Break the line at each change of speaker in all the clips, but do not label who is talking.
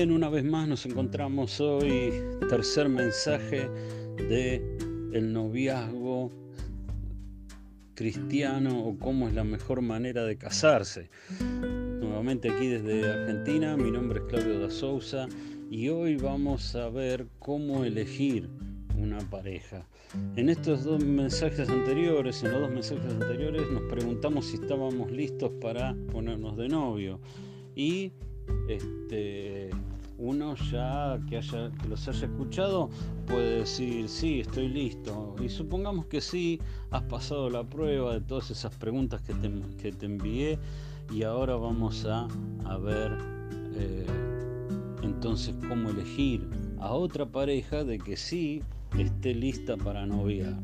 Bien, una vez más nos encontramos hoy, tercer mensaje de el noviazgo cristiano o cómo es la mejor manera de casarse. Nuevamente aquí desde Argentina, mi nombre es Claudio da Souza y hoy vamos a ver cómo elegir una pareja. En estos dos mensajes anteriores, en los dos mensajes anteriores, nos preguntamos si estábamos listos para ponernos de novio y este, uno ya que, haya, los haya escuchado puede decir, sí, estoy listo. Y supongamos que sí, has pasado la prueba de todas esas preguntas que te, que te envié y ahora vamos a, a ver eh, entonces cómo elegir a otra pareja de que sí esté lista para noviar.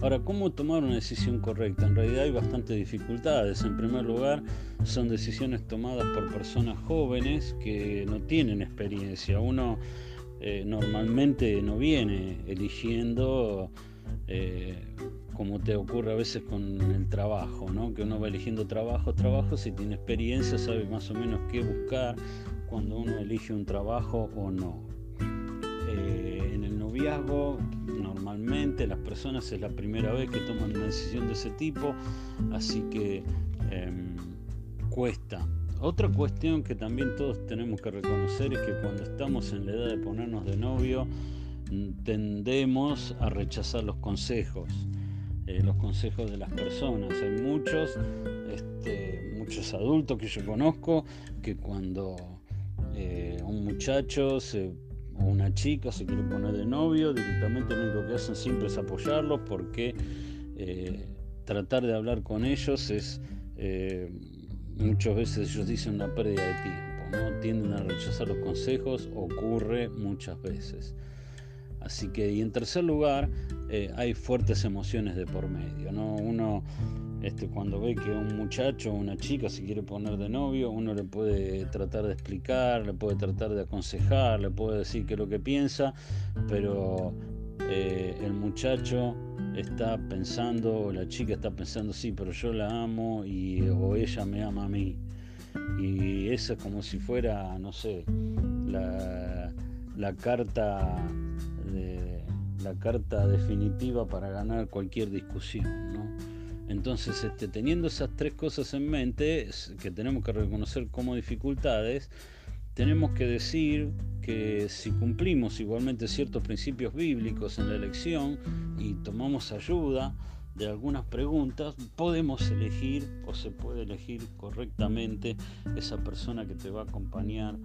Ahora, ¿cómo tomar una decisión correcta? En realidad hay bastantes dificultades. En primer lugar, son decisiones tomadas por personas jóvenes que no tienen experiencia. Uno eh, normalmente no viene eligiendo eh, como te ocurre a veces con el trabajo, ¿no? que uno va eligiendo trabajo, trabajo, si tiene experiencia sabe más o menos qué buscar cuando uno elige un trabajo o no. Normalmente las personas es la primera vez que toman una decisión de ese tipo, así que em, cuesta. Otra cuestión que también todos tenemos que reconocer es que cuando estamos en la edad de ponernos de novio, mm, tendemos a rechazar los consejos, eh, los consejos de las personas. Hay muchos, este, muchos adultos que yo conozco que cuando eh, un muchacho se chica se quiere poner de novio, directamente lo único que hacen siempre es apoyarlos porque eh, tratar de hablar con ellos es, eh, muchas veces ellos dicen una pérdida de tiempo, ¿no? tienden a rechazar los consejos, ocurre muchas veces. Así que, y en tercer lugar, eh, hay fuertes emociones de por medio, ¿no? Uno este, cuando ve que un muchacho o una chica se quiere poner de novio, uno le puede tratar de explicar, le puede tratar de aconsejar, le puede decir qué es lo que piensa, pero eh, el muchacho está pensando, o la chica está pensando, sí, pero yo la amo y, o ella me ama a mí. Y eso es como si fuera, no sé, la, carta la carta definitiva para ganar cualquier discusión, ¿no? Entonces, este, teniendo esas tres cosas en mente, que tenemos que reconocer como dificultades, tenemos que decir que si cumplimos igualmente ciertos principios bíblicos en la elección y tomamos ayuda de algunas preguntas, podemos elegir o se puede elegir correctamente esa persona que te va a acompañar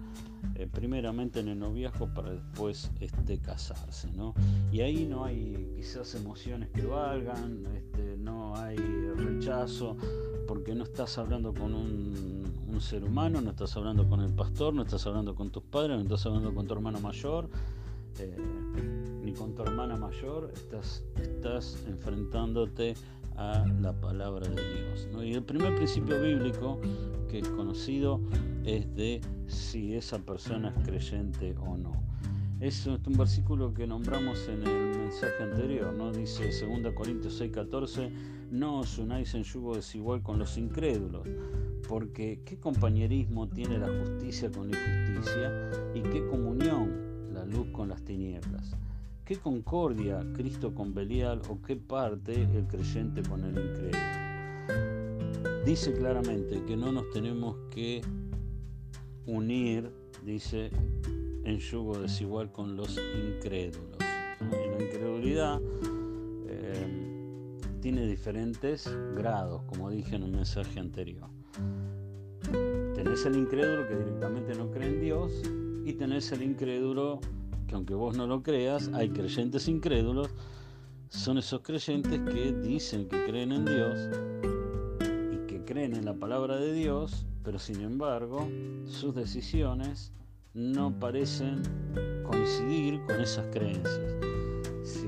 eh, primeramente en el noviazgo para después este, casarse. ¿no? Y ahí no hay quizás emociones que valgan, este, no hay rechazo, porque no estás hablando con un, ser humano, no estás hablando con el pastor, no estás hablando con tus padres, no estás hablando con tu hermano mayor. Eh, ni con tu hermana mayor, estás, estás enfrentándote a la palabra de Dios. Y el primer principio bíblico que es conocido es de si esa persona es creyente o no. Es un versículo que nombramos en el mensaje anterior, ¿no? Dice 2 Corintios 6:14, no os unáis en yugo desigual con los incrédulos, porque ¿qué compañerismo tiene la justicia con la injusticia? ¿Y qué comunión luz con las tinieblas? ¿Qué concordia Cristo con Belial o qué parte el creyente con el incrédulo? Dice claramente que no nos tenemos que unir, dice, en yugo desigual con los incrédulos. la incredulidad eh, tiene diferentes grados, como dije en un mensaje anterior. Tenés el incrédulo que directamente no cree en Dios y tenés el incrédulo que aunque vos no lo creas, hay creyentes incrédulos, son esos creyentes que dicen que creen en Dios y que creen en la palabra de Dios, pero sin embargo sus decisiones no parecen coincidir con esas creencias. Si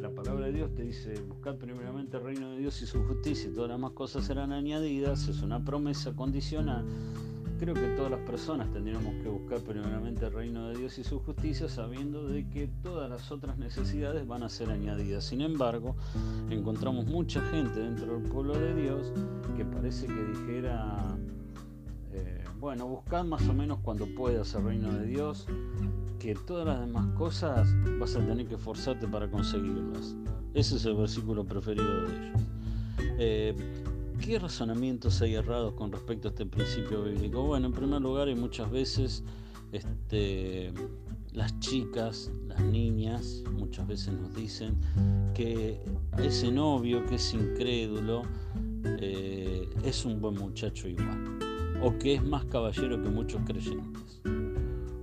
la palabra de Dios te dice buscar primeramente el reino de Dios y su justicia y todas las demás cosas serán añadidas, es una promesa condicional Creo que todas las personas tendríamos que buscar primeramente el reino de Dios y su justicia sabiendo de que todas las otras necesidades van a ser añadidas. Sin embargo, encontramos mucha gente dentro del pueblo de Dios que parece que dijera eh, bueno, buscad más o menos cuando puedas el reino de Dios, que todas las demás cosas vas a tener que esforzarte para conseguirlas. Ese es el versículo preferido de ellos. Eh, ¿Qué razonamientos hay errados con respecto a este principio bíblico? Bueno, en primer lugar, hay muchas veces este, las chicas, las niñas, muchas veces nos dicen que ese novio que es incrédulo eh, es un buen muchacho igual, o que es más caballero que muchos creyentes,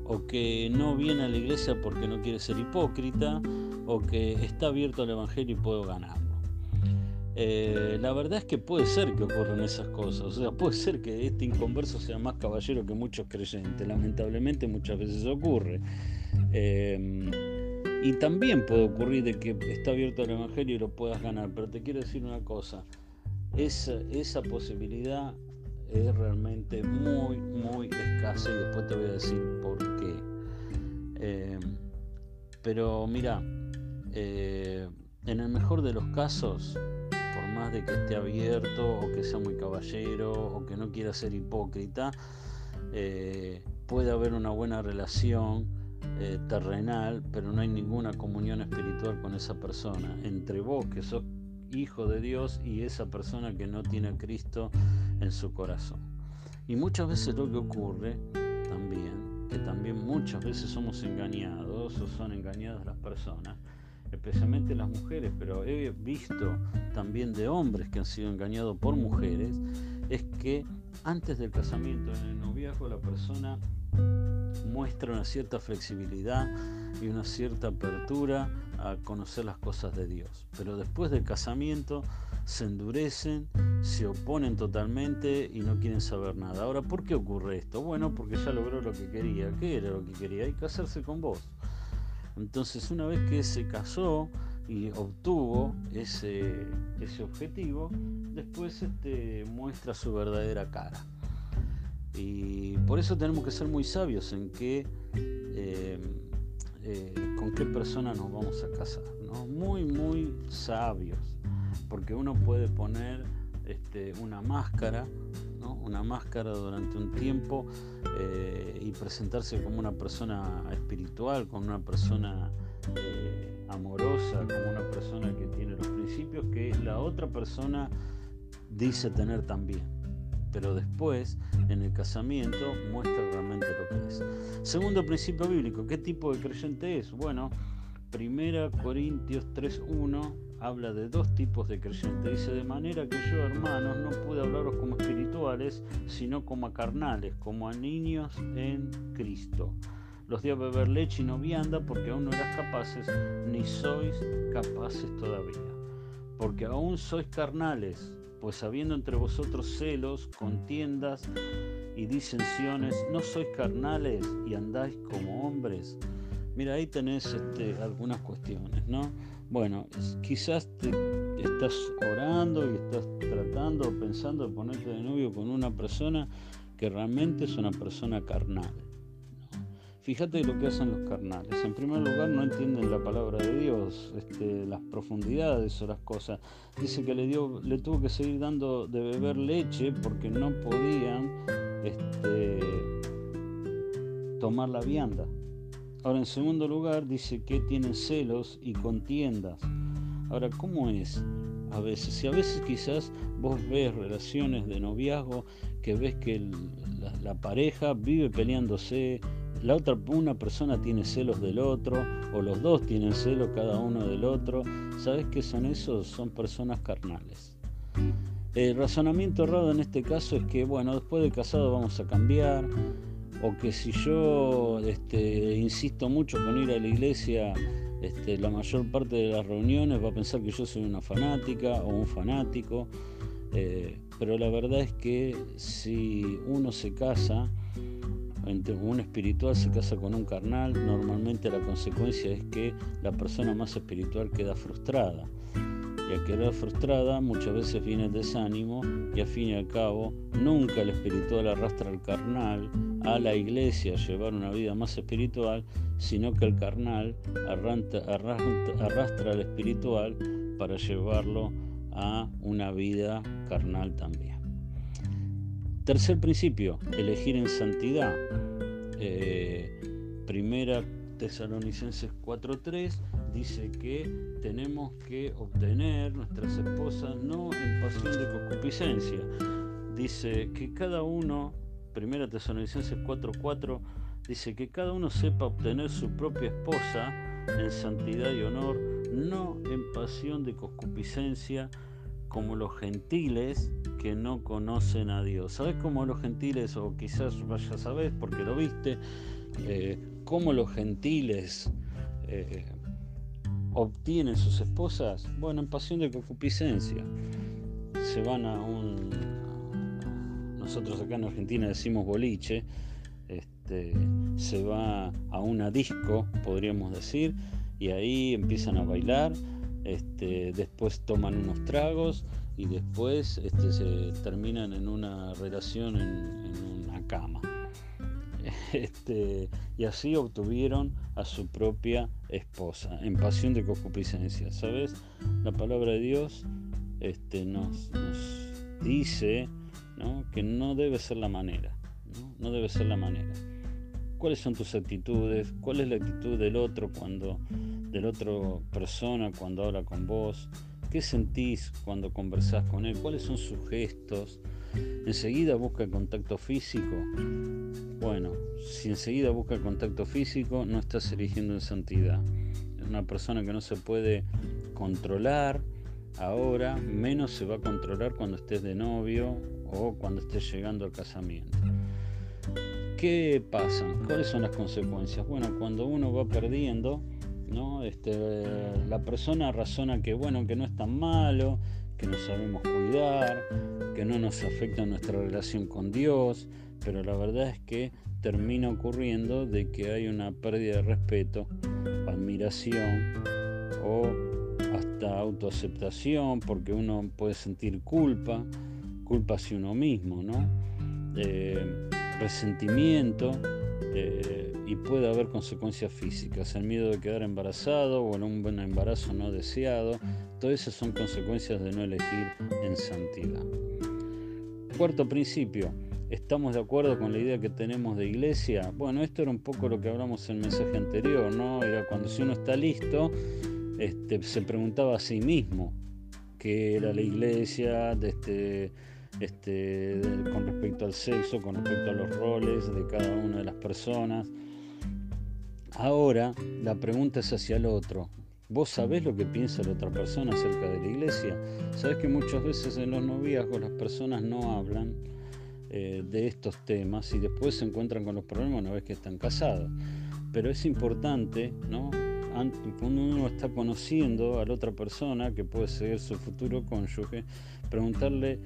o que no viene a la iglesia porque no quiere ser hipócrita, o que está abierto al Evangelio y puedo ganarlo. Eh, la verdad es que puede ser que ocurran esas cosas, o sea, puede ser que este inconverso sea más caballero que muchos creyentes, lamentablemente muchas veces ocurre. Em, y también puede ocurrir de que está abierto al Evangelio y lo puedas ganar, pero te quiero decir una cosa, esa, esa posibilidad es realmente muy, muy escasa y después te voy a decir por qué. Em, pero mira, eh, en el mejor de los casos, por más de que esté abierto o que sea muy caballero o que no quiera ser hipócrita, eh, puede haber una buena relación eh, terrenal, pero no hay ninguna comunión espiritual con esa persona, entre vos que sos hijo de Dios y esa persona que no tiene a Cristo en su corazón. Y muchas veces lo que ocurre también, que también muchas veces somos engañados o son engañadas las personas, especialmente las mujeres, pero he visto también de hombres que han sido engañados por mujeres, es que antes del casamiento, en el noviazgo, la persona muestra una cierta flexibilidad y una cierta apertura a conocer las cosas de Dios. Pero después del casamiento se endurecen, se oponen totalmente y no quieren saber nada. Ahora, ¿por qué ocurre esto? Bueno, porque ya logró lo que quería. ¿Qué era lo que quería? Y casarse con vos. Entonces, una vez que se casó y obtuvo ese, ese objetivo, después este, muestra su verdadera cara. Y por eso tenemos que ser muy sabios en qué, eh, eh, con qué persona nos vamos a casar. ¿no? Muy, muy sabios. Porque uno puede poner este, una máscara, una máscara durante un tiempo eh, y presentarse como una persona espiritual, como una persona amorosa, como una persona que tiene los principios que la otra persona dice tener también pero después en el casamiento muestra realmente lo que es. Segundo principio bíblico, ¿qué tipo de creyente es? Bueno, 1 Corintios 3.1 habla de dos tipos de creyentes. Dice, de manera que yo, hermanos, no pude hablaros como espirituales, sino como a carnales, como a niños en Cristo. Los di a beber leche y no vianda porque aún no eras capaces, ni sois capaces todavía. Porque aún sois carnales, pues habiendo entre vosotros celos, contiendas y disensiones, ¿no sois carnales y andáis como hombres? Mira, ahí tenés este, algunas cuestiones, ¿no? Bueno, quizás te estás orando y estás tratando o pensando de ponerte de novio con una persona que realmente es una persona carnal. Fíjate lo que hacen los carnales. En primer lugar, no entienden la palabra de Dios, este, las profundidades o las cosas. Dice que le, dio, le tuvo que seguir dando de beber leche porque no podían este, tomar la vianda. Ahora, en segundo lugar, dice que tienen celos y contiendas. Ahora, ¿cómo es? A veces, si a veces quizás vos ves relaciones de noviazgo que ves que la pareja vive peleándose, la otra una persona tiene celos del otro o los dos tienen celos cada uno del otro. ¿Sabes qué son esos? Son personas carnales. El razonamiento errado en este caso es que, bueno, después de casado vamos a cambiar, o que si yo este, insisto mucho con ir a la iglesia, este, la mayor parte de las reuniones va a pensar que yo soy una fanática o un fanático, eh, pero la verdad es que si uno se casa, un espiritual se casa con un carnal, normalmente la consecuencia es que la persona más espiritual queda frustrada. Y al quedar frustrada muchas veces viene el desánimo y al fin y al cabo nunca el espiritual arrastra al carnal a la iglesia a llevar una vida más espiritual, sino que el carnal arrastra al espiritual para llevarlo a una vida carnal también. Tercer principio, elegir en santidad. Eh, primera Tesalonicenses 4.3 dice que tenemos que obtener nuestras esposas no en pasión de concupiscencia. Dice que cada uno, primera Tesalonicenses 4.4, dice que cada uno sepa obtener su propia esposa en santidad y honor, no en pasión de concupiscencia como los gentiles que no conocen a Dios. ¿Sabes cómo los gentiles, o quizás vaya a saber porque lo viste, eh, cómo los gentiles eh, obtienen sus esposas? Bueno, en pasión de concupiscencia. Se van a un... Nosotros acá en Argentina decimos boliche, este, se va a una disco, podríamos decir, y ahí empiezan a bailar, este, después toman unos tragos y después este, se terminan en una relación en, una cama. Este, y así obtuvieron a su propia esposa, en pasión de concupiscencia. ¿Sabes? La palabra de Dios este, nos, dice que no debe ser la manera. ¿no? no debe ser la manera cuáles son tus actitudes, cuál es la actitud del otro cuando, del otro persona cuando habla con vos, qué sentís cuando conversás con él, cuáles son sus gestos. Enseguida busca contacto físico. Bueno, si enseguida busca contacto físico, no estás eligiendo en santidad. Es una persona que no se puede controlar ahora, menos se va a controlar cuando estés de novio o cuando estés llegando al casamiento. ¿Qué pasa? ¿Cuáles son las consecuencias? Bueno, cuando uno va perdiendo, ¿no? Este, la persona razona que bueno, que no es tan malo, que nos sabemos cuidar, que no nos afecta nuestra relación con Dios, pero la verdad es que termina ocurriendo de que hay una pérdida de respeto, admiración o hasta autoaceptación, porque uno puede sentir culpa, culpa hacia uno mismo, ¿no? Eh, resentimiento eh, y puede haber consecuencias físicas, el miedo de quedar embarazado o en un buen embarazo no deseado, todas esas son consecuencias de no elegir en santidad. Cuarto principio, ¿estamos de acuerdo con la idea que tenemos de iglesia? Bueno, esto era un poco lo que hablamos en el mensaje anterior, ¿no? Era cuando si uno está listo, este, se preguntaba a sí mismo qué era la iglesia, este este, con respecto al sexo, con respecto a los roles de cada una de las personas. Ahora la pregunta es hacia el otro. ¿Vos sabés lo que piensa la otra persona acerca de la iglesia? Sabés que muchas veces en los noviazgos las personas no hablan eh, de estos temas y después se encuentran con los problemas una vez que están casados. Pero es importante, ¿no? cuando uno está conociendo a la otra persona, que puede ser su futuro cónyuge, preguntarle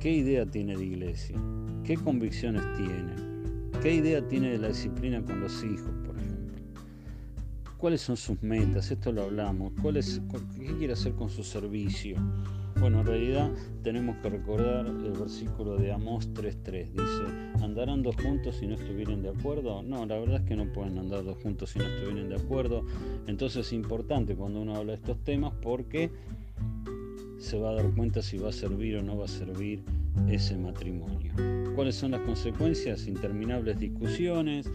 ¿Qué idea tiene de iglesia? ¿Qué convicciones tiene? ¿Qué idea tiene de la disciplina con los hijos? ¿Cuáles son sus metas? Esto lo hablamos. ¿Cuál es, ¿Qué quiere hacer con su servicio? Bueno, en realidad tenemos que recordar el versículo de Amós 3.3. Dice, ¿andarán dos juntos si no estuvieran de acuerdo? No, la verdad es que no pueden andar dos juntos si no estuvieran de acuerdo. Entonces es importante cuando uno habla de estos temas porque se va a dar cuenta si va a servir o no va a servir ese matrimonio. ¿Cuáles son las consecuencias? Interminables discusiones,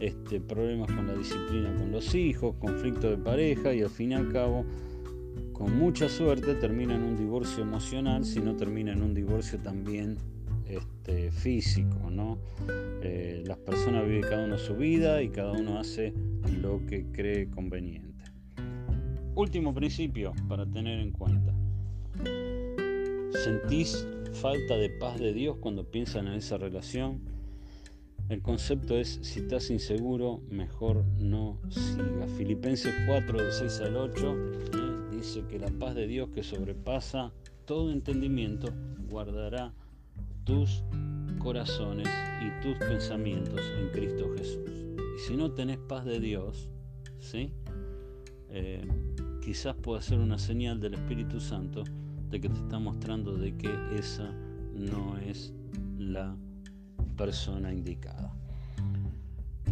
este, problemas con la disciplina con los hijos, conflicto de pareja y al fin y al cabo, con mucha suerte, termina en un divorcio emocional, si no termina en un divorcio también este, físico. Eh, las personas viven cada uno su vida y cada uno hace lo que cree conveniente. Último principio para tener en cuenta. ¿Sentís falta de paz de Dios cuando piensan en esa relación? El concepto es, si estás inseguro, mejor no siga. Filipenses 4, del 6 al 8, eh, dice que la paz de Dios que sobrepasa todo entendimiento guardará tus corazones y tus pensamientos en Cristo Jesús. Y si no tenés paz de Dios, ¿sí? Eh, quizás pueda ser una señal del Espíritu Santo de que te está mostrando de que esa no es la persona indicada.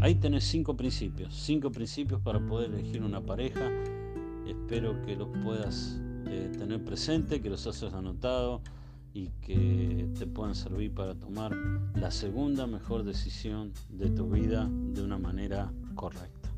Ahí tenés cinco principios, cinco principios para poder elegir una pareja. Espero que los puedas eh, tener presente, que los hayas anotado y que te puedan servir para tomar la segunda mejor decisión de tu vida de una manera correcta.